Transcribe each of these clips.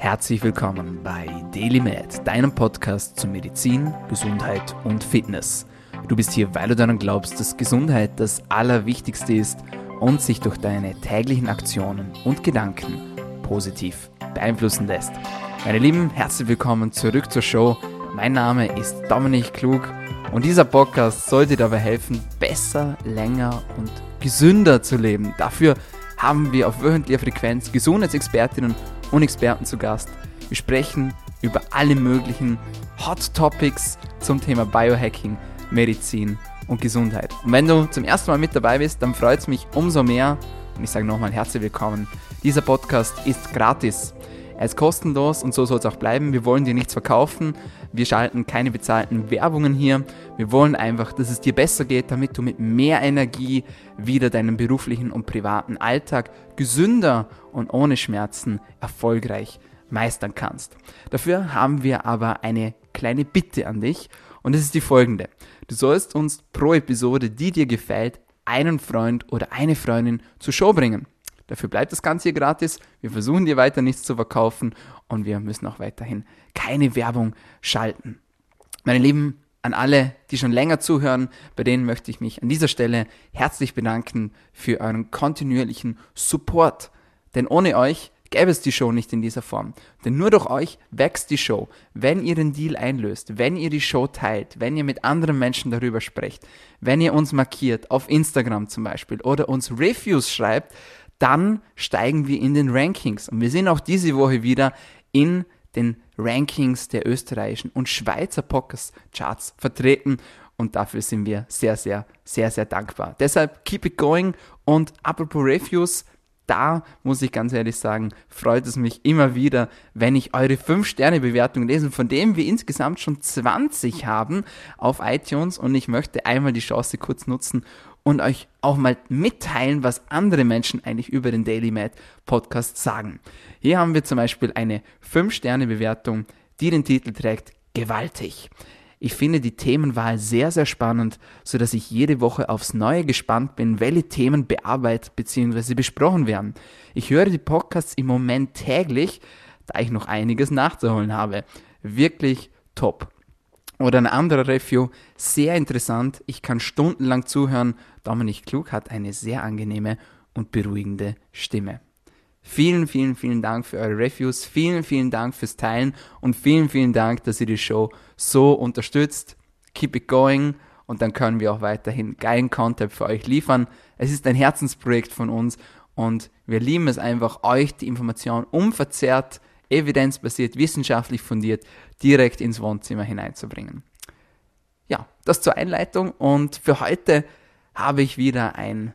Herzlich willkommen bei DailyMed, deinem Podcast zu Medizin, Gesundheit und Fitness. Du bist hier, weil du daran glaubst, dass Gesundheit das Allerwichtigste ist und sich durch deine täglichen Aktionen und Gedanken positiv beeinflussen lässt. Meine Lieben, herzlich willkommen zurück zur Show. Mein Name ist Dominik Klug und dieser Podcast soll dir dabei helfen, besser, länger und gesünder zu leben. Dafür haben wir auf wöchentlicher Frequenz Gesundheitsexpertinnen und Experten zu Gast. Wir sprechen über alle möglichen Hot Topics zum Thema Biohacking, Medizin und Gesundheit. Und wenn du zum ersten Mal mit dabei bist, dann freut es mich umso mehr. Und ich sage nochmal herzlich willkommen. Dieser Podcast ist gratis. Er ist kostenlos und so soll es auch bleiben. Wir wollen dir nichts verkaufen. Wir schalten keine bezahlten Werbungen hier. Wir wollen einfach, dass es dir besser geht, damit du mit mehr Energie wieder deinen beruflichen und privaten Alltag gesünder und ohne Schmerzen erfolgreich meistern kannst. Dafür haben wir aber eine kleine Bitte an dich und es ist die folgende. Du sollst uns pro Episode, die dir gefällt, einen Freund oder eine Freundin zur Show bringen. Dafür bleibt das Ganze hier gratis. Wir versuchen dir weiter nichts zu verkaufen und wir müssen auch weiterhin keine Werbung schalten. Meine Lieben, an alle, die schon länger zuhören, bei denen möchte ich mich an dieser Stelle herzlich bedanken für euren kontinuierlichen Support. Denn ohne euch gäbe es die Show nicht in dieser Form. Denn nur durch euch wächst die Show. Wenn ihr den Deal einlöst, wenn ihr die Show teilt, wenn ihr mit anderen Menschen darüber sprecht, wenn ihr uns markiert, auf Instagram zum Beispiel, oder uns Reviews schreibt, dann steigen wir in den Rankings. Und wir sind auch diese Woche wieder in den Rankings der österreichischen und Schweizer Podcast-Charts vertreten. Und dafür sind wir sehr, sehr, sehr, sehr dankbar. Deshalb keep it going. Und apropos Reviews, da muss ich ganz ehrlich sagen, freut es mich immer wieder, wenn ich eure 5-Sterne-Bewertung lese, von dem wir insgesamt schon 20 haben auf iTunes. Und ich möchte einmal die Chance kurz nutzen, und euch auch mal mitteilen, was andere Menschen eigentlich über den Daily Mad Podcast sagen. Hier haben wir zum Beispiel eine 5-Sterne-Bewertung, die den Titel trägt Gewaltig. Ich finde die Themenwahl sehr, sehr spannend, so dass ich jede Woche aufs Neue gespannt bin, welche Themen bearbeitet bzw. besprochen werden. Ich höre die Podcasts im Moment täglich, da ich noch einiges nachzuholen habe. Wirklich top. Oder ein anderer Review, sehr interessant, ich kann stundenlang zuhören. Dominik Klug hat eine sehr angenehme und beruhigende Stimme. Vielen, vielen, vielen Dank für eure Reviews, vielen, vielen Dank fürs Teilen und vielen, vielen Dank, dass ihr die Show so unterstützt. Keep it going und dann können wir auch weiterhin geilen Content für euch liefern. Es ist ein Herzensprojekt von uns und wir lieben es einfach, euch die Information unverzerrt evidenzbasiert, wissenschaftlich fundiert direkt ins Wohnzimmer hineinzubringen. Ja, das zur Einleitung und für heute habe ich wieder ein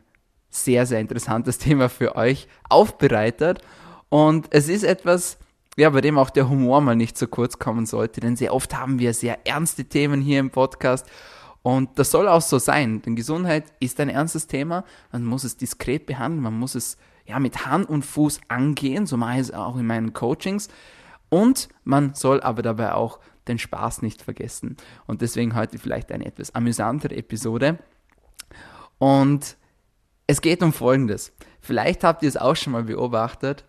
sehr, sehr interessantes Thema für euch aufbereitet und es ist etwas, ja, bei dem auch der Humor mal nicht zu kurz kommen sollte, denn sehr oft haben wir sehr ernste Themen hier im Podcast und das soll auch so sein, denn Gesundheit ist ein ernstes Thema, man muss es diskret behandeln, man muss es ja, mit Hand und Fuß angehen, so mache ich es auch in meinen Coachings. Und man soll aber dabei auch den Spaß nicht vergessen. Und deswegen heute vielleicht eine etwas amüsantere Episode. Und es geht um Folgendes. Vielleicht habt ihr es auch schon mal beobachtet,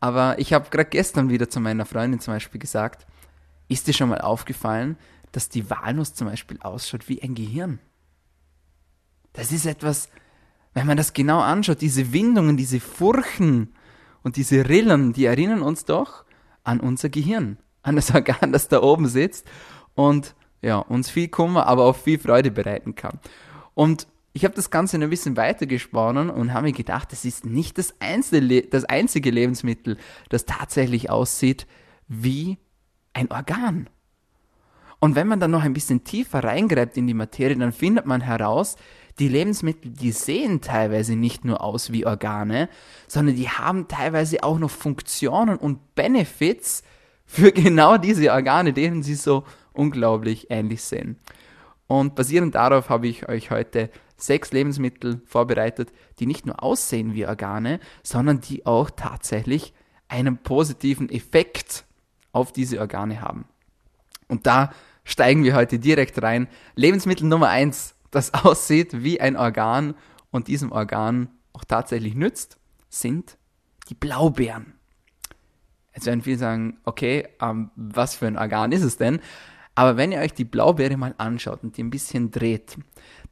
aber ich habe gerade gestern wieder zu meiner Freundin zum Beispiel gesagt, ist dir schon mal aufgefallen, dass die Walnuss zum Beispiel ausschaut wie ein Gehirn? Das ist etwas, wenn man das genau anschaut, diese Windungen, diese Furchen und diese Rillen, die erinnern uns doch an unser Gehirn, an das Organ, das da oben sitzt und ja, uns viel Kummer, aber auch viel Freude bereiten kann. Und ich habe das Ganze ein bisschen weitergesponnen und habe mir gedacht, das ist nicht das einzige, das einzige Lebensmittel, das tatsächlich aussieht wie ein Organ. Und wenn man dann noch ein bisschen tiefer reingreift in die Materie, dann findet man heraus, die Lebensmittel, die sehen teilweise nicht nur aus wie Organe, sondern die haben teilweise auch noch Funktionen und Benefits für genau diese Organe, denen sie so unglaublich ähnlich sehen. Und basierend darauf habe ich euch heute sechs Lebensmittel vorbereitet, die nicht nur aussehen wie Organe, sondern die auch tatsächlich einen positiven Effekt auf diese Organe haben. Und da steigen wir heute direkt rein. Lebensmittel Nummer eins das aussieht wie ein Organ und diesem Organ auch tatsächlich nützt, sind die Blaubeeren. Jetzt werden viele sagen, okay, ähm, was für ein Organ ist es denn? Aber wenn ihr euch die Blaubeere mal anschaut und die ein bisschen dreht,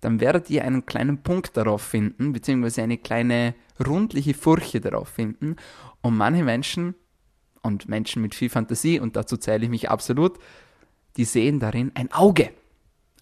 dann werdet ihr einen kleinen Punkt darauf finden, beziehungsweise eine kleine rundliche Furche darauf finden. Und manche Menschen und Menschen mit viel Fantasie, und dazu zähle ich mich absolut, die sehen darin ein Auge.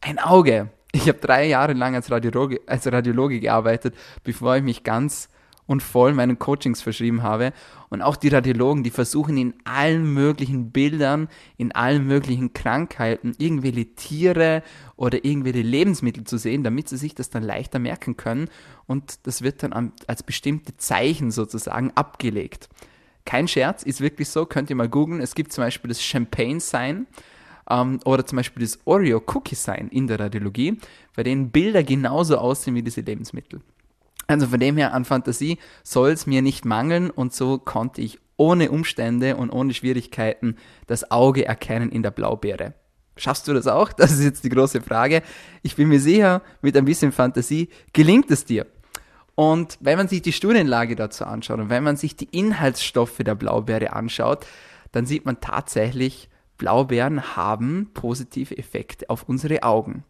Ein Auge. Ich habe drei Jahre lang als Radiologe, als Radiologe gearbeitet, bevor ich mich ganz und voll meinen Coachings verschrieben habe. Und auch die Radiologen, die versuchen in allen möglichen Bildern, in allen möglichen Krankheiten irgendwelche Tiere oder irgendwelche Lebensmittel zu sehen, damit sie sich das dann leichter merken können. Und das wird dann als bestimmte Zeichen sozusagen abgelegt. Kein Scherz, ist wirklich so, könnt ihr mal googeln. Es gibt zum Beispiel das Champagne-Sign ähm, oder zum Beispiel das Oreo-Cookie-Sign in der Radiologie, bei denen Bilder genauso aussehen wie diese Lebensmittel. Also von dem her an Fantasie soll es mir nicht mangeln und so konnte ich ohne Umstände und ohne Schwierigkeiten das Auge erkennen in der Blaubeere. Schaffst du das auch? Das ist jetzt die große Frage. Ich bin mir sicher, mit ein bisschen Fantasie gelingt es dir. Und wenn man sich die Studienlage dazu anschaut und wenn man sich die Inhaltsstoffe der Blaubeere anschaut, dann sieht man tatsächlich, Blaubeeren haben positive Effekte auf unsere Augen.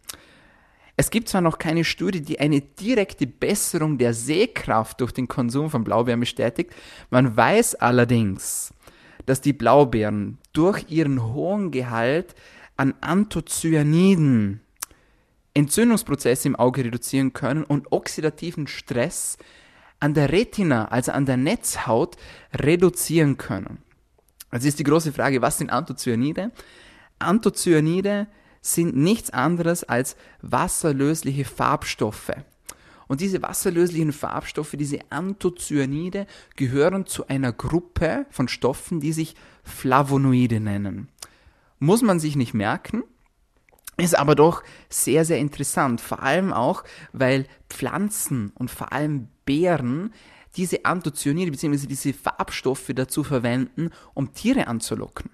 Es gibt zwar noch keine Studie, die eine direkte Besserung der Sehkraft durch den Konsum von Blaubeeren bestätigt, man weiß allerdings, dass die Blaubeeren durch ihren hohen Gehalt an Anthocyaniden Entzündungsprozesse im Auge reduzieren können und oxidativen Stress an der Retina, also an der Netzhaut, reduzieren können. Also ist die große Frage, was sind Anthocyanide? Anthocyanide sind nichts anderes als wasserlösliche Farbstoffe. Und diese wasserlöslichen Farbstoffe, diese Anthocyanide, gehören zu einer Gruppe von Stoffen, die sich Flavonoide nennen. Muss man sich nicht merken, ist aber doch sehr, sehr interessant. Vor allem auch, weil Pflanzen und vor allem Beeren diese Anthocyanide bzw. diese Farbstoffe dazu verwenden, um Tiere anzulocken.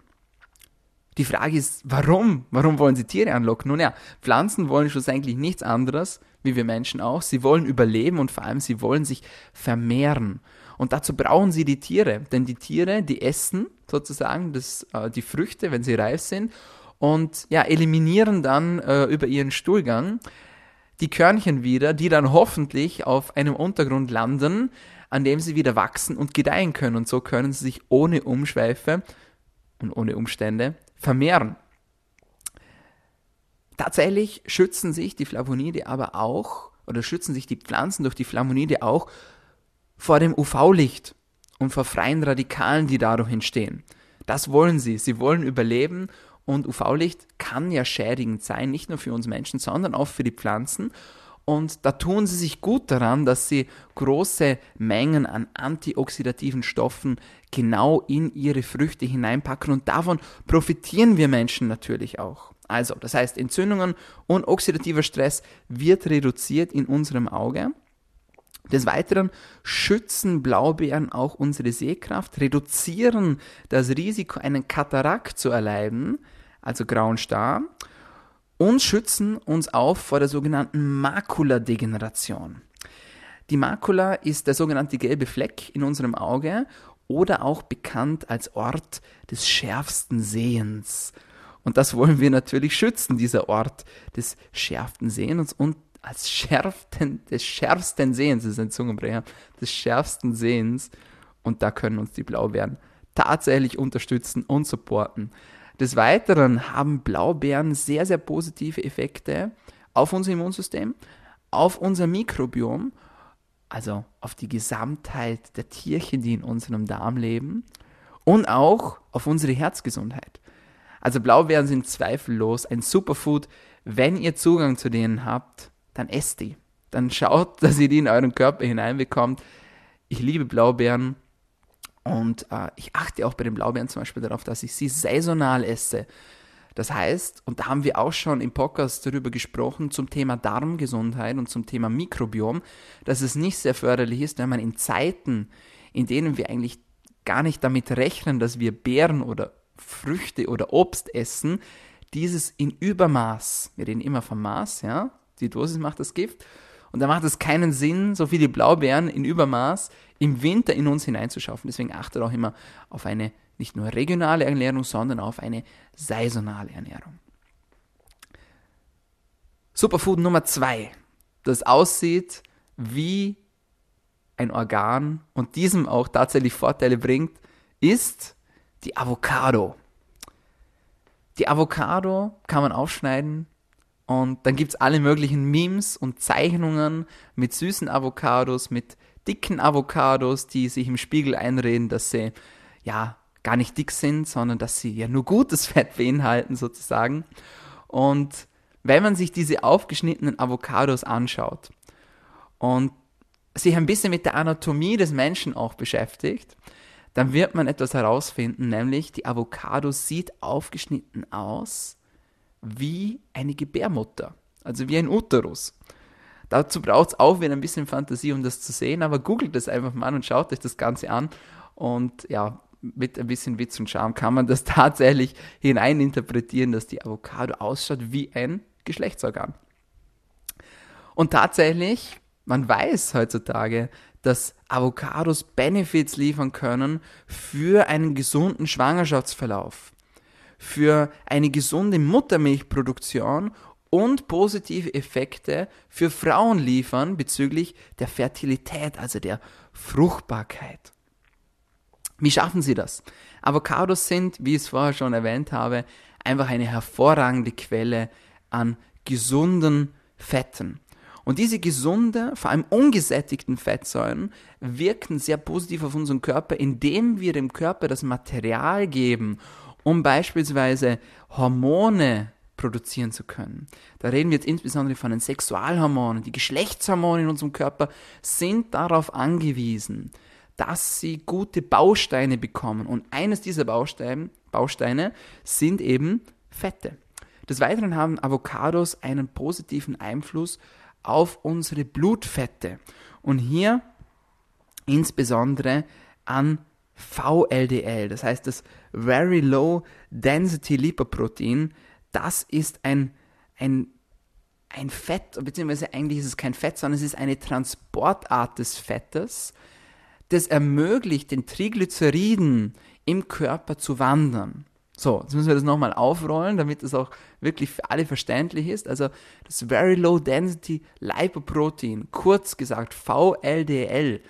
Die Frage ist, warum? Warum wollen sie Tiere anlocken? Nun ja, Pflanzen wollen schlussendlich nichts anderes, wie wir Menschen auch. Sie wollen überleben und vor allem sie wollen sich vermehren. Und dazu brauchen sie die Tiere, denn die Tiere, die essen sozusagen das, äh, die Früchte, wenn sie reif sind, und ja, eliminieren dann äh, über ihren Stuhlgang die Körnchen wieder, die dann hoffentlich auf einem Untergrund landen, an dem sie wieder wachsen und gedeihen können. Und so können sie sich ohne Umschweife und ohne Umstände vermehren. Tatsächlich schützen sich die Flavonide aber auch, oder schützen sich die Pflanzen durch die Flavonide auch vor dem UV-Licht und vor freien Radikalen, die dadurch entstehen. Das wollen sie. Sie wollen überleben und UV-Licht kann ja schädigend sein, nicht nur für uns Menschen, sondern auch für die Pflanzen. Und da tun sie sich gut daran, dass sie große Mengen an antioxidativen Stoffen genau in ihre Früchte hineinpacken und davon profitieren wir Menschen natürlich auch. Also, das heißt, Entzündungen und oxidativer Stress wird reduziert in unserem Auge. Des Weiteren schützen Blaubeeren auch unsere Sehkraft, reduzieren das Risiko, einen Katarakt zu erleiden, also grauen Star, und schützen uns auch vor der sogenannten Makuladegeneration. Die Makula ist der sogenannte gelbe Fleck in unserem Auge oder auch bekannt als Ort des schärfsten Sehens. Und das wollen wir natürlich schützen, dieser Ort des schärfsten Sehens und als schärften, des schärfsten Sehens, das ist ein Zungenbrecher, des schärfsten Sehens. Und da können uns die Blaubeeren tatsächlich unterstützen und supporten. Des Weiteren haben Blaubeeren sehr, sehr positive Effekte auf unser Immunsystem, auf unser Mikrobiom, also auf die Gesamtheit der Tierchen, die in unserem Darm leben und auch auf unsere Herzgesundheit. Also Blaubeeren sind zweifellos ein Superfood. Wenn ihr Zugang zu denen habt, dann esst die. Dann schaut, dass ihr die in euren Körper hineinbekommt. Ich liebe Blaubeeren und äh, ich achte auch bei den Blaubeeren zum Beispiel darauf, dass ich sie saisonal esse. Das heißt, und da haben wir auch schon im Podcast darüber gesprochen, zum Thema Darmgesundheit und zum Thema Mikrobiom, dass es nicht sehr förderlich ist, wenn man in Zeiten, in denen wir eigentlich gar nicht damit rechnen, dass wir Beeren oder Früchte oder Obst essen, dieses in Übermaß, wir reden immer vom Maß, ja, die Dosis macht das Gift, und da macht es keinen Sinn, so viele Blaubeeren in Übermaß im Winter in uns hineinzuschaffen. Deswegen achtet auch immer auf eine nicht nur regionale Ernährung, sondern auf eine saisonale Ernährung. Superfood Nummer zwei, das aussieht wie ein Organ und diesem auch tatsächlich Vorteile bringt, ist die Avocado. Die Avocado kann man aufschneiden und dann gibt es alle möglichen Memes und Zeichnungen mit süßen Avocados, mit dicken Avocados, die sich im Spiegel einreden, dass sie ja gar nicht dick sind, sondern dass sie ja nur gutes Fett beinhalten sozusagen. Und wenn man sich diese aufgeschnittenen Avocados anschaut und sich ein bisschen mit der Anatomie des Menschen auch beschäftigt, dann wird man etwas herausfinden, nämlich die Avocado sieht aufgeschnitten aus wie eine Gebärmutter, also wie ein Uterus. Dazu braucht es auch wieder ein bisschen Fantasie, um das zu sehen, aber googelt das einfach mal und schaut euch das Ganze an und ja, mit ein bisschen Witz und Charme kann man das tatsächlich hineininterpretieren, dass die Avocado ausschaut wie ein Geschlechtsorgan. Und tatsächlich, man weiß heutzutage, dass Avocados Benefits liefern können für einen gesunden Schwangerschaftsverlauf, für eine gesunde Muttermilchproduktion und positive Effekte für Frauen liefern bezüglich der Fertilität, also der Fruchtbarkeit. Wie schaffen sie das? Avocados sind, wie ich es vorher schon erwähnt habe, einfach eine hervorragende Quelle an gesunden Fetten. Und diese gesunde, vor allem ungesättigten Fettsäuren wirken sehr positiv auf unseren Körper, indem wir dem Körper das Material geben, um beispielsweise Hormone produzieren zu können. Da reden wir jetzt insbesondere von den Sexualhormonen. Die Geschlechtshormone in unserem Körper sind darauf angewiesen, dass sie gute Bausteine bekommen. Und eines dieser Bausteine, Bausteine sind eben Fette. Des Weiteren haben Avocados einen positiven Einfluss auf unsere Blutfette. Und hier insbesondere an VLDL, das heißt das Very Low Density Lipoprotein, das ist ein, ein, ein Fett, beziehungsweise eigentlich ist es kein Fett, sondern es ist eine Transportart des Fettes, das ermöglicht den Triglyceriden im Körper zu wandern. So, jetzt müssen wir das nochmal aufrollen, damit das auch wirklich für alle verständlich ist. Also das Very Low Density Lipoprotein, kurz gesagt VLDL,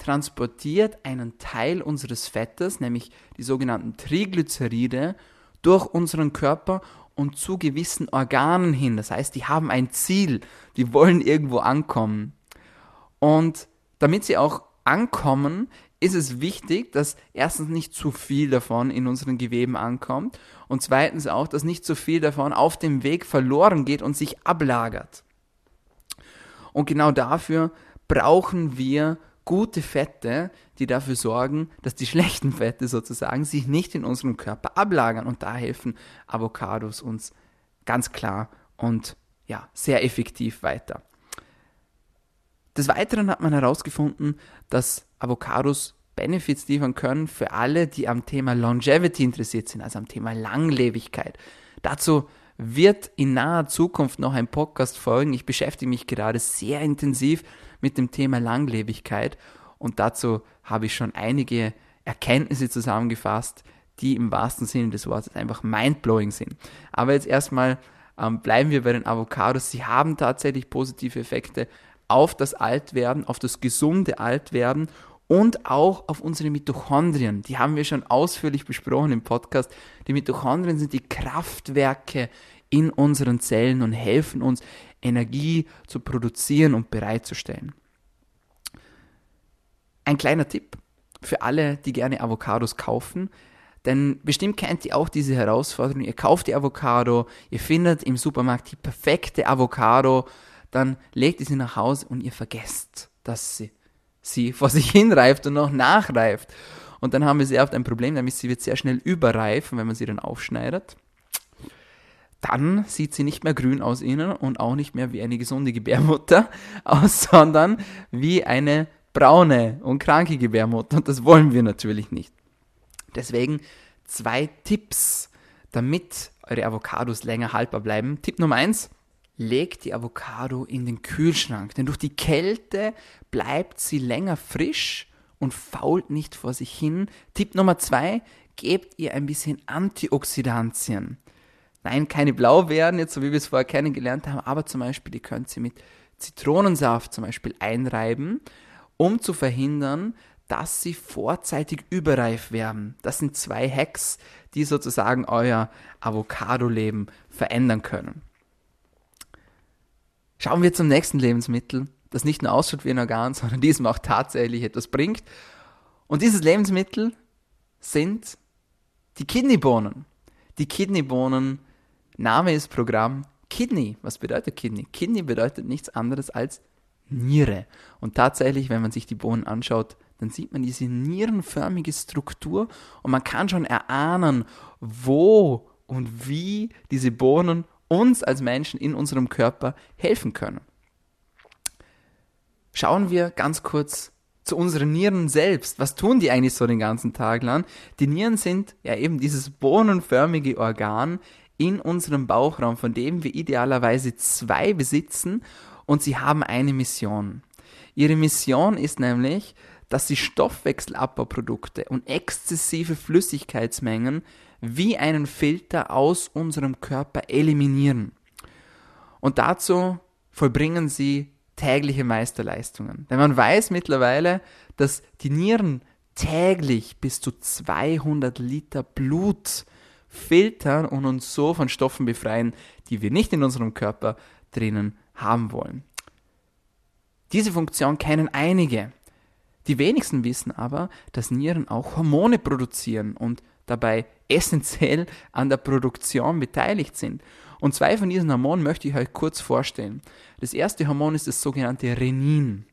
transportiert einen Teil unseres Fettes, nämlich die sogenannten Triglyceride, durch unseren Körper und zu gewissen Organen hin. Das heißt, die haben ein Ziel, die wollen irgendwo ankommen. Und damit sie auch ankommen, ist es wichtig, dass erstens nicht zu viel davon in unseren Geweben ankommt und zweitens auch, dass nicht zu viel davon auf dem Weg verloren geht und sich ablagert. Und genau dafür brauchen wir gute Fette, die dafür sorgen, dass die schlechten Fette sozusagen sich nicht in unserem Körper ablagern. Und da helfen Avocados uns ganz klar und ja, sehr effektiv weiter. Des Weiteren hat man herausgefunden, dass Avocados Benefits liefern können für alle, die am Thema Longevity interessiert sind, also am Thema Langlebigkeit. Dazu wird in naher Zukunft noch ein Podcast folgen. Ich beschäftige mich gerade sehr intensiv mit dem Thema Langlebigkeit und dazu habe ich schon einige Erkenntnisse zusammengefasst, die im wahrsten Sinne des Wortes einfach mindblowing sind. Aber jetzt erstmal ähm, bleiben wir bei den Avocados. Sie haben tatsächlich positive Effekte auf das Altwerden, auf das gesunde Altwerden und auch auf unsere Mitochondrien. Die haben wir schon ausführlich besprochen im Podcast. Die Mitochondrien sind die Kraftwerke in unseren Zellen und helfen uns, Energie zu produzieren und bereitzustellen. Ein kleiner Tipp für alle, die gerne Avocados kaufen. Denn bestimmt kennt ihr auch diese Herausforderung. Ihr kauft die Avocado, ihr findet im Supermarkt die perfekte Avocado, dann legt ihr sie nach Hause und ihr vergesst, dass sie sie vor sich hinreift und noch nachreift. Und dann haben wir sehr oft ein Problem, nämlich sie wird sehr schnell überreifen, wenn man sie dann aufschneidet. Dann sieht sie nicht mehr grün aus innen und auch nicht mehr wie eine gesunde Gebärmutter aus, sondern wie eine braune und kranke Gebärmutter. Und das wollen wir natürlich nicht. Deswegen zwei Tipps, damit eure Avocados länger haltbar bleiben. Tipp Nummer eins, legt die Avocado in den Kühlschrank, denn durch die Kälte bleibt sie länger frisch und fault nicht vor sich hin. Tipp Nummer zwei, gebt ihr ein bisschen Antioxidantien. Nein, keine Blaubeeren, jetzt so wie wir es vorher kennengelernt haben, aber zum Beispiel, ihr könnt sie mit Zitronensaft zum Beispiel einreiben, um zu verhindern, dass sie vorzeitig überreif werden. Das sind zwei Hacks, die sozusagen euer Avocado-Leben verändern können. Schauen wir zum nächsten Lebensmittel, das nicht nur ausschaut wie ein Organ, sondern diesem auch tatsächlich etwas bringt. Und dieses Lebensmittel sind die Kidneybohnen. Die Kidneybohnen, Name ist Programm. Kidney, was bedeutet Kidney? Kidney bedeutet nichts anderes als Niere. Und tatsächlich, wenn man sich die Bohnen anschaut, dann sieht man diese nierenförmige Struktur und man kann schon erahnen, wo und wie diese Bohnen uns als Menschen in unserem Körper helfen können. Schauen wir ganz kurz zu unseren Nieren selbst. Was tun die eigentlich so den ganzen Tag lang? Die Nieren sind ja eben dieses bohnenförmige Organ in unserem Bauchraum, von dem wir idealerweise zwei besitzen und sie haben eine Mission. Ihre Mission ist nämlich, dass sie Stoffwechselabbauprodukte und exzessive Flüssigkeitsmengen wie einen Filter aus unserem Körper eliminieren. Und dazu vollbringen sie tägliche Meisterleistungen. Denn man weiß mittlerweile, dass die Nieren täglich bis zu 200 Liter Blut filtern und uns so von Stoffen befreien, die wir nicht in unserem Körper drinnen haben wollen. Diese Funktion kennen einige. Die wenigsten wissen aber, dass Nieren auch Hormone produzieren und dabei essentiell an der Produktion beteiligt sind. Und zwei von diesen Hormonen möchte ich euch kurz vorstellen. Das erste Hormon ist das sogenannte Renin.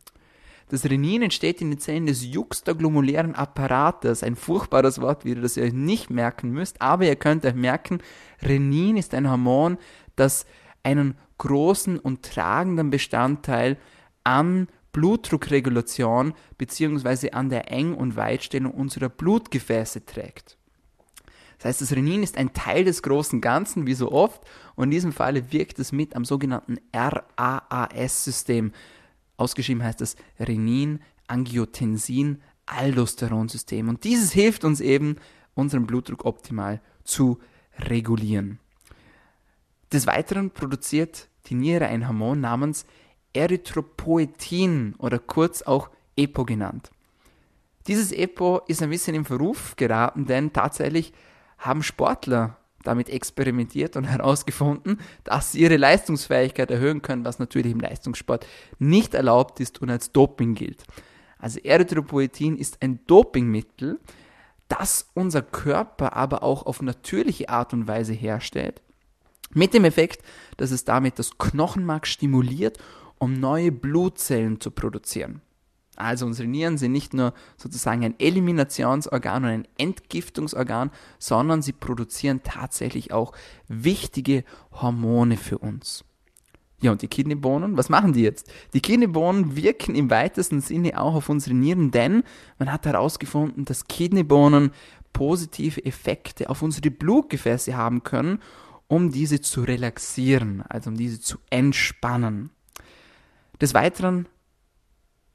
Das Renin entsteht in den Zellen des juxtaglomerulären Apparates. Ein furchtbares Wort wieder, das ihr euch nicht merken müsst. Aber ihr könnt euch merken, Renin ist ein Hormon, das einen großen und tragenden Bestandteil an Blutdruckregulation bzw. an der Eng- und Weitstellung unserer Blutgefäße trägt. Das heißt, das Renin ist ein Teil des großen Ganzen, wie so oft, und in diesem Falle wirkt es mit am sogenannten RAAS-System. Ausgeschrieben heißt es Renin, Angiotensin, Aldosteronsystem. Und dieses hilft uns eben, unseren Blutdruck optimal zu regulieren. Des Weiteren produziert die Niere ein Hormon namens Erythropoetin oder kurz auch EPO genannt. Dieses EPO ist ein bisschen im Verruf geraten, denn tatsächlich haben Sportler damit experimentiert und herausgefunden, dass sie ihre Leistungsfähigkeit erhöhen können, was natürlich im Leistungssport nicht erlaubt ist und als Doping gilt. Also Erythropoetin ist ein Dopingmittel, das unser Körper aber auch auf natürliche Art und Weise herstellt, mit dem Effekt, dass es damit das Knochenmark stimuliert um neue Blutzellen zu produzieren. Also unsere Nieren sind nicht nur sozusagen ein Eliminationsorgan und ein Entgiftungsorgan, sondern sie produzieren tatsächlich auch wichtige Hormone für uns. Ja, und die Kidneybohnen, was machen die jetzt? Die Kidneybohnen wirken im weitesten Sinne auch auf unsere Nieren, denn man hat herausgefunden, dass Kidneybohnen positive Effekte auf unsere Blutgefäße haben können, um diese zu relaxieren, also um diese zu entspannen. Des Weiteren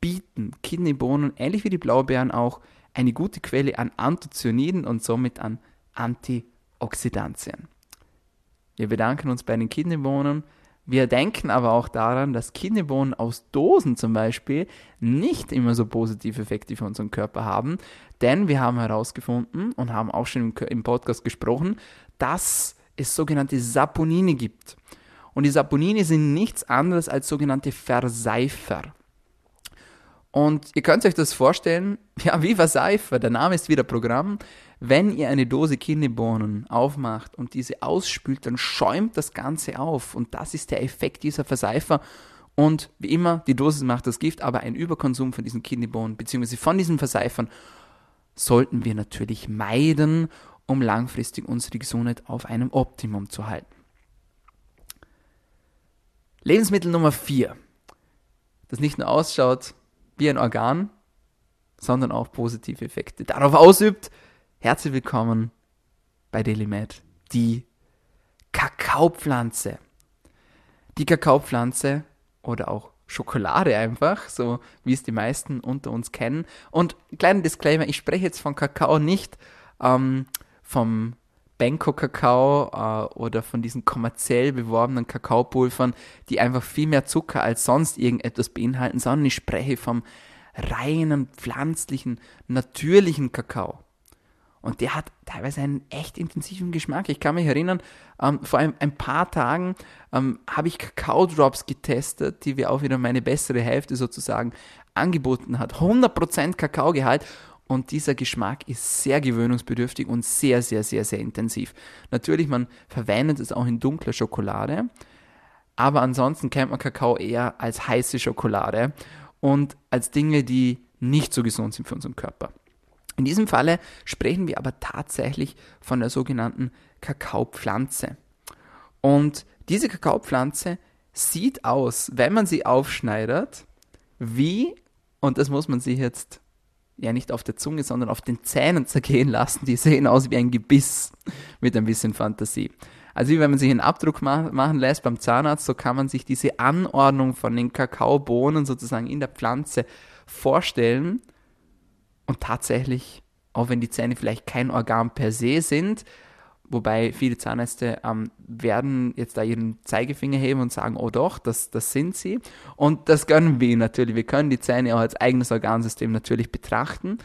bieten Kidneybohnen, ähnlich wie die Blaubeeren auch, eine gute Quelle an Anthocyaniden und somit an Antioxidantien. Wir bedanken uns bei den Kidneybohnen. Wir denken aber auch daran, dass Kidneybohnen aus Dosen zum Beispiel nicht immer so positive Effekte für unseren Körper haben, denn wir haben herausgefunden und haben auch schon im Podcast gesprochen, dass es sogenannte Saponine gibt. Und die Saponine sind nichts anderes als sogenannte Verseifer. Und ihr könnt euch das vorstellen, ja, wie Verseifer, der Name ist wieder Programm. Wenn ihr eine Dose Kidneybohnen aufmacht und diese ausspült, dann schäumt das Ganze auf. Und das ist der Effekt dieser Verseifer. Und wie immer, die Dosis macht das Gift, aber ein Überkonsum von diesen Kidneybohnen bzw. von diesen Verseifern sollten wir natürlich meiden, um langfristig unsere Gesundheit auf einem Optimum zu halten. Lebensmittel Nummer 4, das nicht nur ausschaut wie ein Organ, sondern auch positive Effekte darauf ausübt. Herzlich willkommen bei DailyMed, die Kakaopflanze. Die Kakaopflanze oder auch Schokolade einfach, so wie es die meisten unter uns kennen. Und kleiner Disclaimer, ich spreche jetzt von Kakao nicht ähm, vom Benko-Kakao äh, oder von diesen kommerziell beworbenen Kakaopulvern, die einfach viel mehr Zucker als sonst irgendetwas beinhalten, sondern ich spreche vom reinen, pflanzlichen, natürlichen Kakao. Und der hat teilweise einen echt intensiven Geschmack. Ich kann mich erinnern, ähm, vor ein, ein paar Tagen ähm, habe ich Kakao-Drops getestet, die wir auch wieder meine bessere Hälfte sozusagen angeboten hat. 100% Kakaogehalt und dieser Geschmack ist sehr gewöhnungsbedürftig und sehr, sehr, sehr, sehr intensiv. Natürlich, man verwendet es auch in dunkler Schokolade, aber ansonsten kennt man Kakao eher als heiße Schokolade und als Dinge, die nicht so gesund sind für unseren Körper. In diesem Falle sprechen wir aber tatsächlich von der sogenannten Kakaopflanze. Und diese Kakaopflanze sieht aus, wenn man sie aufschneidet, wie, und das muss man sich jetzt ja nicht auf der Zunge, sondern auf den Zähnen zergehen lassen, die sehen aus wie ein Gebiss mit ein bisschen Fantasie. Also wie wenn man sich einen Abdruck ma machen lässt beim Zahnarzt, so kann man sich diese Anordnung von den Kakaobohnen sozusagen in der Pflanze vorstellen und tatsächlich, auch wenn die Zähne vielleicht kein Organ per se sind, wobei viele Zahnärzte ähm, werden jetzt da ihren Zeigefinger heben und sagen, oh doch, das, das sind sie. Und das gönnen wir natürlich. Wir können die Zähne auch als eigenes Organsystem natürlich betrachten.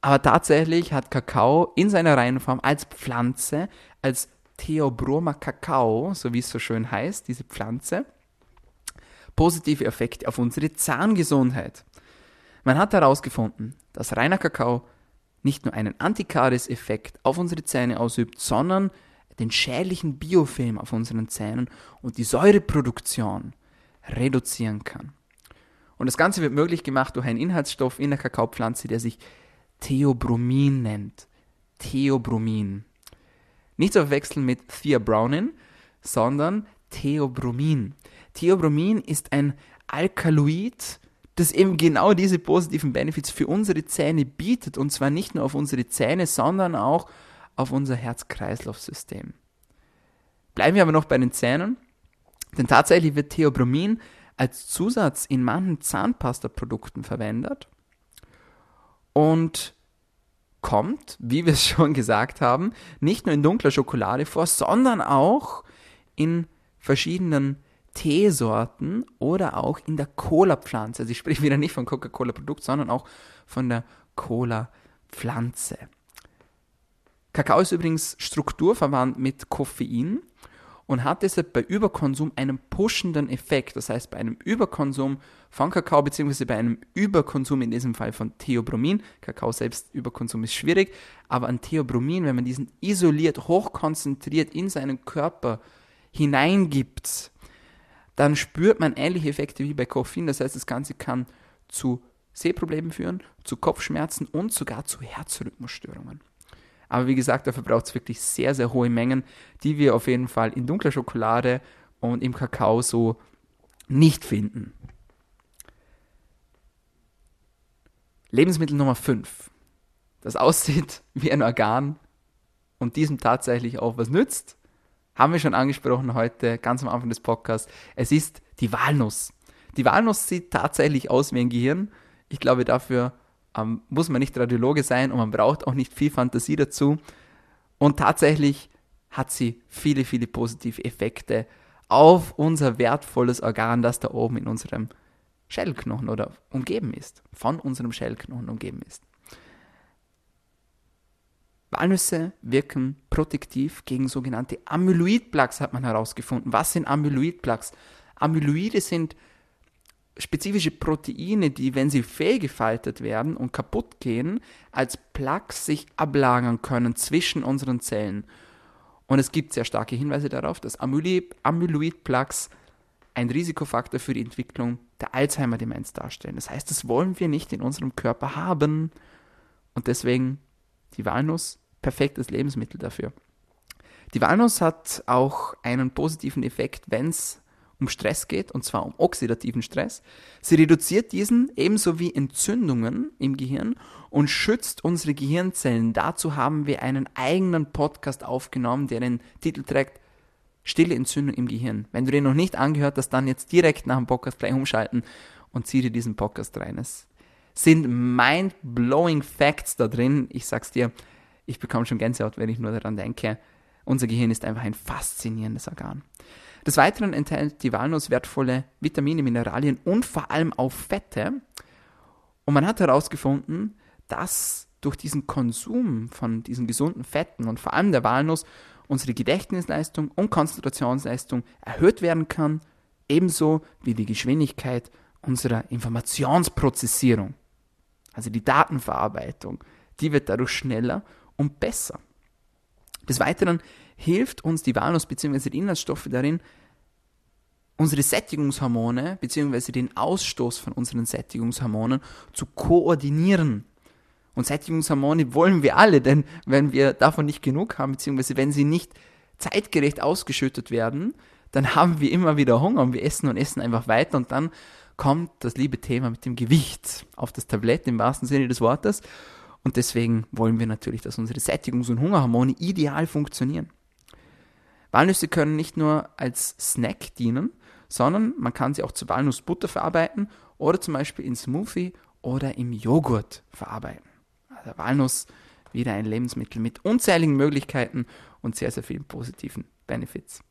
Aber tatsächlich hat Kakao in seiner Reihenform als Pflanze, als Theobroma Kakao, so wie es so schön heißt, diese Pflanze, positive Effekte auf unsere Zahngesundheit. Man hat herausgefunden, dass reiner Kakao nicht nur einen Antikaries-Effekt auf unsere Zähne ausübt, sondern den schädlichen Biofilm auf unseren Zähnen und die Säureproduktion reduzieren kann. Und das Ganze wird möglich gemacht durch einen Inhaltsstoff in der Kakaopflanze, der sich Theobromin nennt. Theobromin. Nicht zu verwechseln mit Theobrownin, sondern Theobromin. Theobromin ist ein Alkaloid, das eben genau diese positiven Benefits für unsere Zähne bietet. Und zwar nicht nur auf unsere Zähne, sondern auch auf unser Herz-Kreislauf-System. Bleiben wir aber noch bei den Zähnen, denn tatsächlich wird Theobromin als Zusatz in manchen Zahnpasta-Produkten verwendet und kommt, wie wir es schon gesagt haben, nicht nur in dunkler Schokolade vor, sondern auch in verschiedenen Teesorten oder auch in der Cola-Pflanze. Also ich spreche wieder nicht von Coca-Cola-Produkt, sondern auch von der Cola-Pflanze. Kakao ist übrigens strukturverwandt mit Koffein und hat deshalb bei Überkonsum einen pushenden Effekt. Das heißt, bei einem Überkonsum von Kakao bzw. bei einem Überkonsum in diesem Fall von Theobromin, Kakao selbst Überkonsum ist schwierig, aber an Theobromin, wenn man diesen isoliert, hochkonzentriert in seinen Körper hineingibt, dann spürt man ähnliche Effekte wie bei Koffein. Das heißt, das Ganze kann zu Sehproblemen führen, zu Kopfschmerzen und sogar zu Herzrhythmusstörungen. Aber wie gesagt, dafür braucht es wirklich sehr, sehr hohe Mengen, die wir auf jeden Fall in dunkler Schokolade und im Kakao so nicht finden. Lebensmittel Nummer 5, das aussieht wie ein Organ und diesem tatsächlich auch was nützt haben wir schon angesprochen heute, ganz am Anfang des Podcasts. Es ist die Walnuss. Die Walnuss sieht tatsächlich aus wie ein Gehirn. Ich glaube, dafür ähm, muss man nicht Radiologe sein und man braucht auch nicht viel Fantasie dazu. Und tatsächlich hat sie viele, viele positive Effekte auf unser wertvolles Organ, das da oben in unserem Schädelknochen oder umgeben ist, von unserem Schädelknochen umgeben ist. Walnüsse wirken protektiv gegen sogenannte Amyloid-Plaques, hat man herausgefunden. Was sind Amyloid-Plaques? Amyloide sind spezifische Proteine, die, wenn sie fehlgefaltet werden und kaputt gehen, als Plaques sich ablagern können zwischen unseren Zellen. Und es gibt sehr starke Hinweise darauf, dass Amyloid-Plaques ein Risikofaktor für die Entwicklung der Alzheimer-Demenz darstellen. Das heißt, das wollen wir nicht in unserem Körper haben. Und deswegen die Walnuss perfektes Lebensmittel dafür. Die Walnuss hat auch einen positiven Effekt, wenn es um Stress geht, und zwar um oxidativen Stress. Sie reduziert diesen ebenso wie Entzündungen im Gehirn und schützt unsere Gehirnzellen. Dazu haben wir einen eigenen Podcast aufgenommen, der den Titel trägt Stille Entzündung im Gehirn. Wenn du den noch nicht angehört hast, dann jetzt direkt nach dem Podcast gleich umschalten und zieh dir diesen Podcast rein. Es sind mind-blowing Facts da drin. Ich sag's dir, ich bekomme schon Gänsehaut, wenn ich nur daran denke. Unser Gehirn ist einfach ein faszinierendes Organ. Des Weiteren enthält die Walnuss wertvolle Vitamine, Mineralien und vor allem auch Fette. Und man hat herausgefunden, dass durch diesen Konsum von diesen gesunden Fetten und vor allem der Walnuss unsere Gedächtnisleistung und Konzentrationsleistung erhöht werden kann, ebenso wie die Geschwindigkeit unserer Informationsprozessierung. Also die Datenverarbeitung, die wird dadurch schneller und besser. Des Weiteren hilft uns die Walnuss bzw. die Inhaltsstoffe darin, unsere Sättigungshormone bzw. den Ausstoß von unseren Sättigungshormonen zu koordinieren. Und Sättigungshormone wollen wir alle, denn wenn wir davon nicht genug haben, beziehungsweise wenn sie nicht zeitgerecht ausgeschüttet werden, dann haben wir immer wieder Hunger und wir essen und essen einfach weiter und dann kommt das liebe Thema mit dem Gewicht auf das Tablett im wahrsten Sinne des Wortes. Und deswegen wollen wir natürlich, dass unsere Sättigungs- und Hungerhormone ideal funktionieren. Walnüsse können nicht nur als Snack dienen, sondern man kann sie auch zu Walnussbutter verarbeiten oder zum Beispiel in Smoothie oder im Joghurt verarbeiten. Also Walnuss wieder ein Lebensmittel mit unzähligen Möglichkeiten und sehr, sehr vielen positiven Benefits.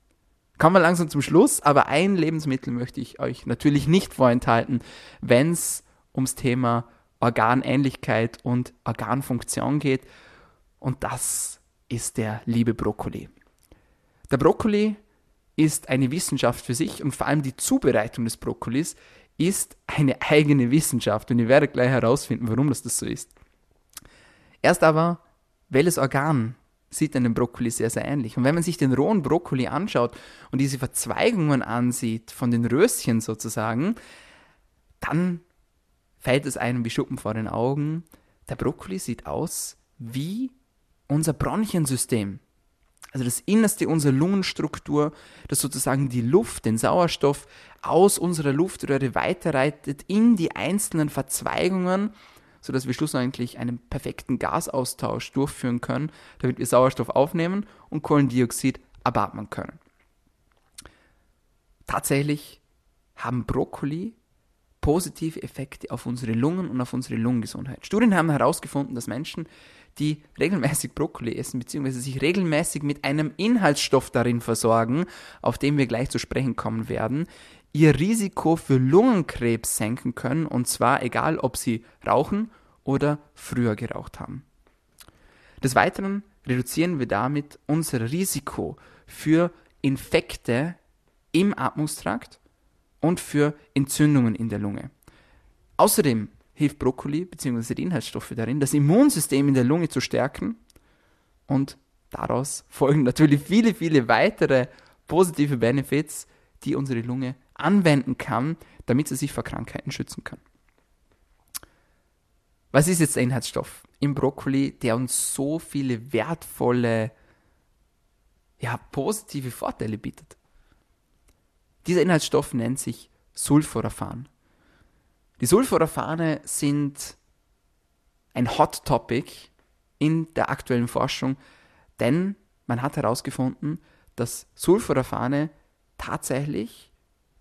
Kommen wir langsam zum Schluss, aber ein Lebensmittel möchte ich euch natürlich nicht vorenthalten, wenn es ums Thema Organähnlichkeit und Organfunktion geht. Und das ist der liebe Brokkoli. Der Brokkoli ist eine Wissenschaft für sich und vor allem die Zubereitung des Brokkolis ist eine eigene Wissenschaft und ihr werdet gleich herausfinden, warum das, das so ist. Erst aber, welches Organ sieht einem Brokkoli sehr, sehr ähnlich. Und wenn man sich den rohen Brokkoli anschaut und diese Verzweigungen ansieht, von den Röschen sozusagen, dann fällt es einem wie Schuppen vor den Augen. Der Brokkoli sieht aus wie unser Bronchiensystem also das Innerste unserer Lungenstruktur, das sozusagen die Luft, den Sauerstoff aus unserer Luftröhre weiterreitet in die einzelnen Verzweigungen, sodass wir schlussendlich einen perfekten Gasaustausch durchführen können, damit wir Sauerstoff aufnehmen und Kohlendioxid abatmen können. Tatsächlich haben Brokkoli positive Effekte auf unsere Lungen und auf unsere Lungengesundheit. Studien haben herausgefunden, dass Menschen, die regelmäßig Brokkoli essen, beziehungsweise sich regelmäßig mit einem Inhaltsstoff darin versorgen, auf den wir gleich zu sprechen kommen werden, ihr Risiko für Lungenkrebs senken können, und zwar egal, ob sie rauchen oder früher geraucht haben. Des Weiteren reduzieren wir damit unser Risiko für Infekte im Atmungstrakt und für Entzündungen in der Lunge. Außerdem hilft Brokkoli bzw. die Inhaltsstoffe darin, das Immunsystem in der Lunge zu stärken und daraus folgen natürlich viele, viele weitere positive Benefits, die unsere Lunge anwenden kann, damit sie sich vor Krankheiten schützen kann. Was ist jetzt der Inhaltsstoff im Brokkoli, der uns so viele wertvolle, ja, positive Vorteile bietet? Dieser Inhaltsstoff nennt sich Sulforaphan. Die Sulforaphane sind ein Hot Topic in der aktuellen Forschung, denn man hat herausgefunden, dass Sulforaphane tatsächlich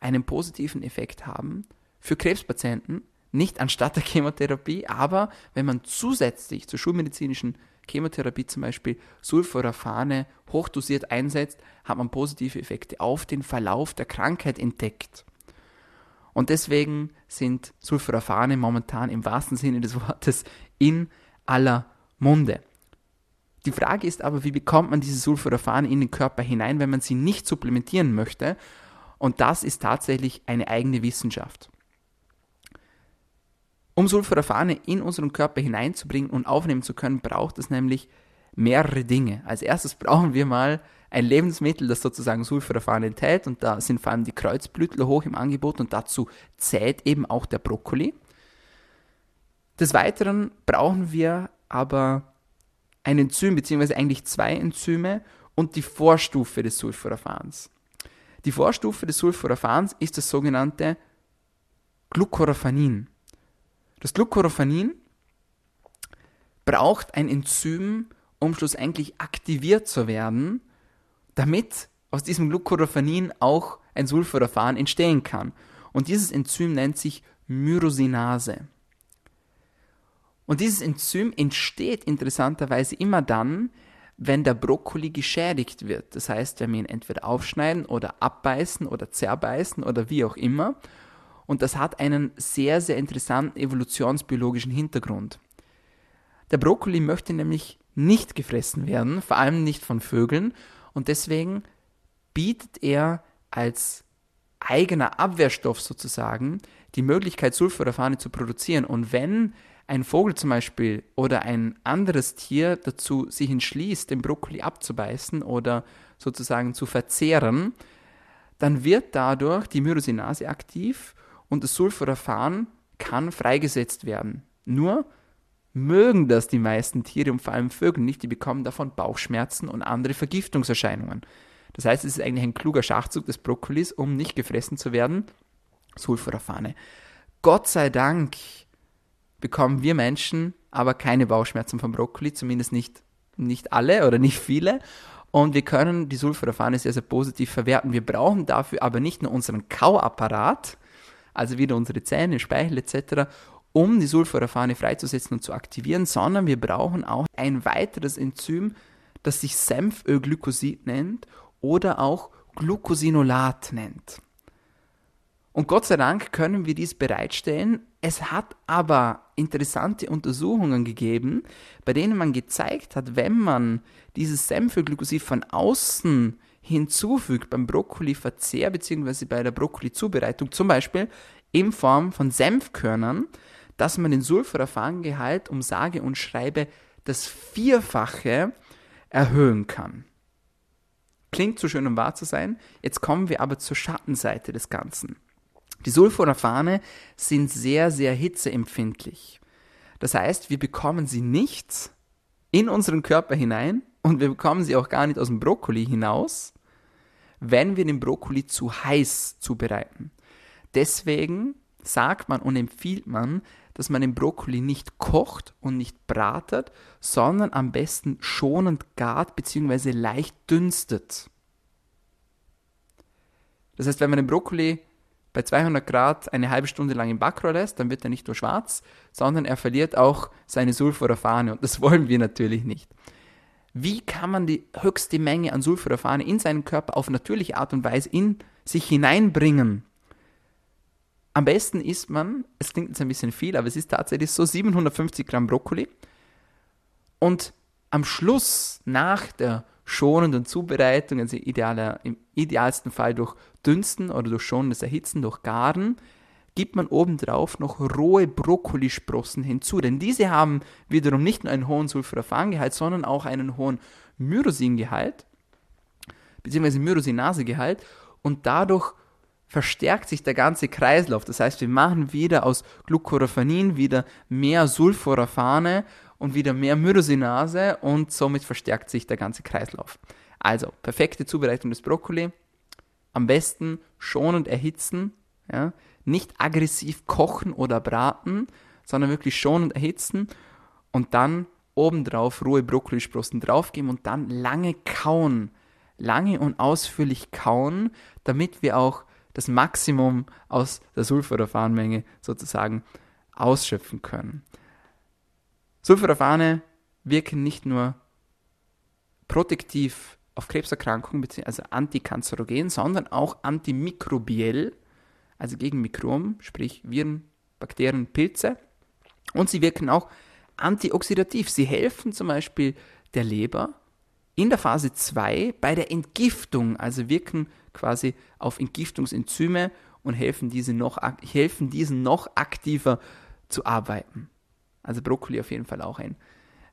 einen positiven Effekt haben für Krebspatienten, nicht anstatt der Chemotherapie, aber wenn man zusätzlich zur schulmedizinischen Chemotherapie zum Beispiel Sulforaphane hochdosiert einsetzt, hat man positive Effekte auf den Verlauf der Krankheit entdeckt. Und deswegen sind Sulforaphane momentan im wahrsten Sinne des Wortes in aller Munde. Die Frage ist aber, wie bekommt man diese Sulforaphane in den Körper hinein, wenn man sie nicht supplementieren möchte? Und das ist tatsächlich eine eigene Wissenschaft. Um Sulforaphane in unseren Körper hineinzubringen und aufnehmen zu können, braucht es nämlich mehrere Dinge. Als erstes brauchen wir mal ein Lebensmittel, das sozusagen Sulforaphan enthält und da sind vor allem die Kreuzblütler hoch im Angebot und dazu zählt eben auch der Brokkoli. Des Weiteren brauchen wir aber ein Enzym, beziehungsweise eigentlich zwei Enzyme und die Vorstufe des Sulforaphans. Die Vorstufe des Sulforaphans ist das sogenannte Glucoraphanin. Das Glucoraphanin braucht ein Enzym, um schlussendlich aktiviert zu werden, damit aus diesem Glucoraphanin auch ein Sulforaphan entstehen kann. Und dieses Enzym nennt sich Myrosinase. Und dieses Enzym entsteht interessanterweise immer dann, wenn der Brokkoli geschädigt wird. Das heißt, wenn wir ihn entweder aufschneiden oder abbeißen oder zerbeißen oder wie auch immer. Und das hat einen sehr, sehr interessanten evolutionsbiologischen Hintergrund. Der Brokkoli möchte nämlich nicht gefressen werden, vor allem nicht von Vögeln. Und deswegen bietet er als eigener Abwehrstoff sozusagen die Möglichkeit, Sulforaphane zu produzieren. Und wenn ein Vogel zum Beispiel oder ein anderes Tier dazu sich entschließt, den Brokkoli abzubeißen oder sozusagen zu verzehren, dann wird dadurch die Myrosinase aktiv und das Sulforaphan kann freigesetzt werden. Nur mögen das die meisten Tiere und vor allem Vögel nicht, die bekommen davon Bauchschmerzen und andere Vergiftungserscheinungen. Das heißt, es ist eigentlich ein kluger Schachzug des Brokkolis, um nicht gefressen zu werden. Sulforaphane. Gott sei Dank bekommen wir Menschen aber keine Bauchschmerzen vom Brokkoli, zumindest nicht, nicht alle oder nicht viele. Und wir können die Sulforaphane sehr, sehr positiv verwerten. Wir brauchen dafür aber nicht nur unseren Kauapparat, also wieder unsere Zähne, Speichel etc., um die Sulforaphane freizusetzen und zu aktivieren, sondern wir brauchen auch ein weiteres Enzym, das sich Senfölglykosid nennt oder auch Glucosinolat nennt. Und Gott sei Dank können wir dies bereitstellen. Es hat aber interessante Untersuchungen gegeben, bei denen man gezeigt hat, wenn man dieses Senfölglykosid von außen hinzufügt beim Brokkoli-Verzehr bzw. bei der Brokkoli-Zubereitung, zum Beispiel in Form von Senfkörnern, dass man den Sulforaphangehalt um sage und schreibe das Vierfache erhöhen kann. Klingt zu schön, um wahr zu sein. Jetzt kommen wir aber zur Schattenseite des Ganzen. Die Sulforaphane sind sehr, sehr hitzeempfindlich. Das heißt, wir bekommen sie nicht in unseren Körper hinein und wir bekommen sie auch gar nicht aus dem Brokkoli hinaus, wenn wir den Brokkoli zu heiß zubereiten. Deswegen sagt man und empfiehlt man, dass man den Brokkoli nicht kocht und nicht bratet, sondern am besten schonend gart bzw. leicht dünstet. Das heißt, wenn man den Brokkoli bei 200 Grad eine halbe Stunde lang im Backrohr lässt, dann wird er nicht nur schwarz, sondern er verliert auch seine Sulforaphane und das wollen wir natürlich nicht. Wie kann man die höchste Menge an Sulforaphane in seinen Körper auf natürliche Art und Weise in sich hineinbringen? Am besten isst man, es klingt jetzt ein bisschen viel, aber es ist tatsächlich so 750 Gramm Brokkoli und am Schluss nach der schonenden Zubereitung, also idealer, im idealsten Fall durch Dünsten oder durch schonendes Erhitzen, durch Garen, gibt man obendrauf noch rohe Brokkolisprossen hinzu. Denn diese haben wiederum nicht nur einen hohen Sulforaphangehalt, sondern auch einen hohen Myrosingehalt, beziehungsweise Myrosinasegehalt und dadurch verstärkt sich der ganze Kreislauf. Das heißt, wir machen wieder aus Glucoraphanin wieder mehr Sulforaphane und wieder mehr Myrosinase und somit verstärkt sich der ganze Kreislauf. Also, perfekte Zubereitung des Brokkoli. Am besten schonend erhitzen, ja? nicht aggressiv kochen oder braten, sondern wirklich schonend erhitzen und dann obendrauf rohe Brokkolisprossen draufgeben und dann lange kauen. Lange und ausführlich kauen, damit wir auch das Maximum aus der Sulforaphanmenge sozusagen ausschöpfen können. Sulforaphane wirken nicht nur protektiv auf Krebserkrankungen, also antikanzerogen, sondern auch antimikrobiell, also gegen Mikroben, sprich Viren, Bakterien, Pilze. Und sie wirken auch antioxidativ. Sie helfen zum Beispiel der Leber in der Phase 2 bei der Entgiftung, also wirken quasi auf Entgiftungsenzyme und helfen, diese noch, helfen diesen noch aktiver zu arbeiten. Also Brokkoli auf jeden Fall auch ein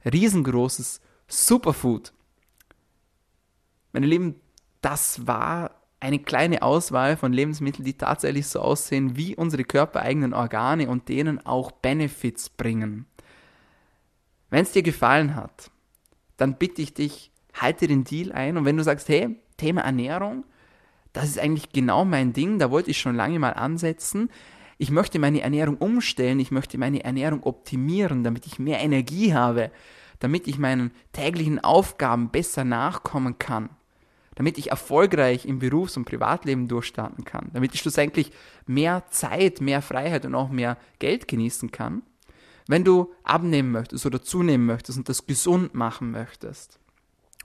riesengroßes Superfood. Meine Lieben, das war eine kleine Auswahl von Lebensmitteln, die tatsächlich so aussehen wie unsere körpereigenen Organe und denen auch Benefits bringen. Wenn es dir gefallen hat, dann bitte ich dich, halte den Deal ein und wenn du sagst, hey, Thema Ernährung, das ist eigentlich genau mein Ding, da wollte ich schon lange mal ansetzen. Ich möchte meine Ernährung umstellen, ich möchte meine Ernährung optimieren, damit ich mehr Energie habe, damit ich meinen täglichen Aufgaben besser nachkommen kann. damit ich erfolgreich im Berufs- und Privatleben durchstarten kann, damit ich schlussendlich mehr Zeit, mehr Freiheit und auch mehr Geld genießen kann. Wenn du abnehmen möchtest oder zunehmen möchtest und das gesund machen möchtest.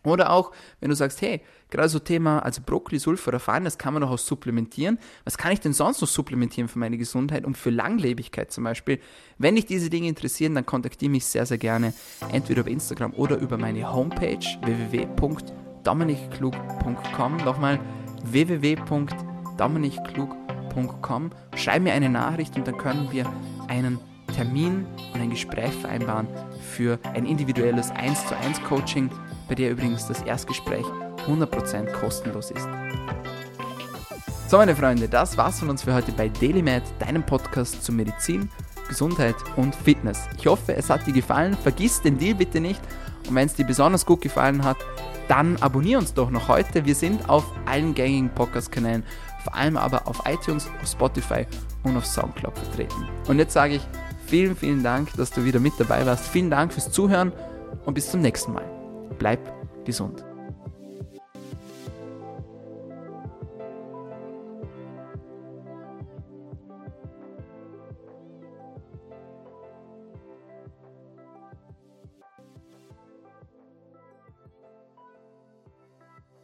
Oder auch, wenn du sagst, hey, gerade so Thema, also Brokkoli, Sulfur Faden, das kann man doch auch supplementieren. Was kann ich denn sonst noch supplementieren für meine Gesundheit und für Langlebigkeit zum Beispiel? Wenn dich diese Dinge interessieren, dann kontaktiere mich sehr, sehr gerne entweder über Instagram oder über meine Homepage www.dominikklug.com. Nochmal www.dominikklug.com. Schreib mir eine Nachricht und dann können wir einen Termin und ein Gespräch vereinbaren für ein individuelles 1 zu 1 Coaching, bei der übrigens das Erstgespräch 100% kostenlos ist. So meine Freunde, das war's von uns für heute bei DailyMed, deinem Podcast zu Medizin, Gesundheit und Fitness. Ich hoffe, es hat dir gefallen. Vergiss den Deal bitte nicht. Und wenn es dir besonders gut gefallen hat, dann abonniere uns doch noch heute. Wir sind auf allen gängigen Podcast-Kanälen, vor allem aber auf iTunes, auf Spotify und auf Soundcloud vertreten. Und jetzt sage ich vielen, vielen Dank, dass du wieder mit dabei warst. Vielen Dank fürs Zuhören und bis zum nächsten Mal. Bleib gesund.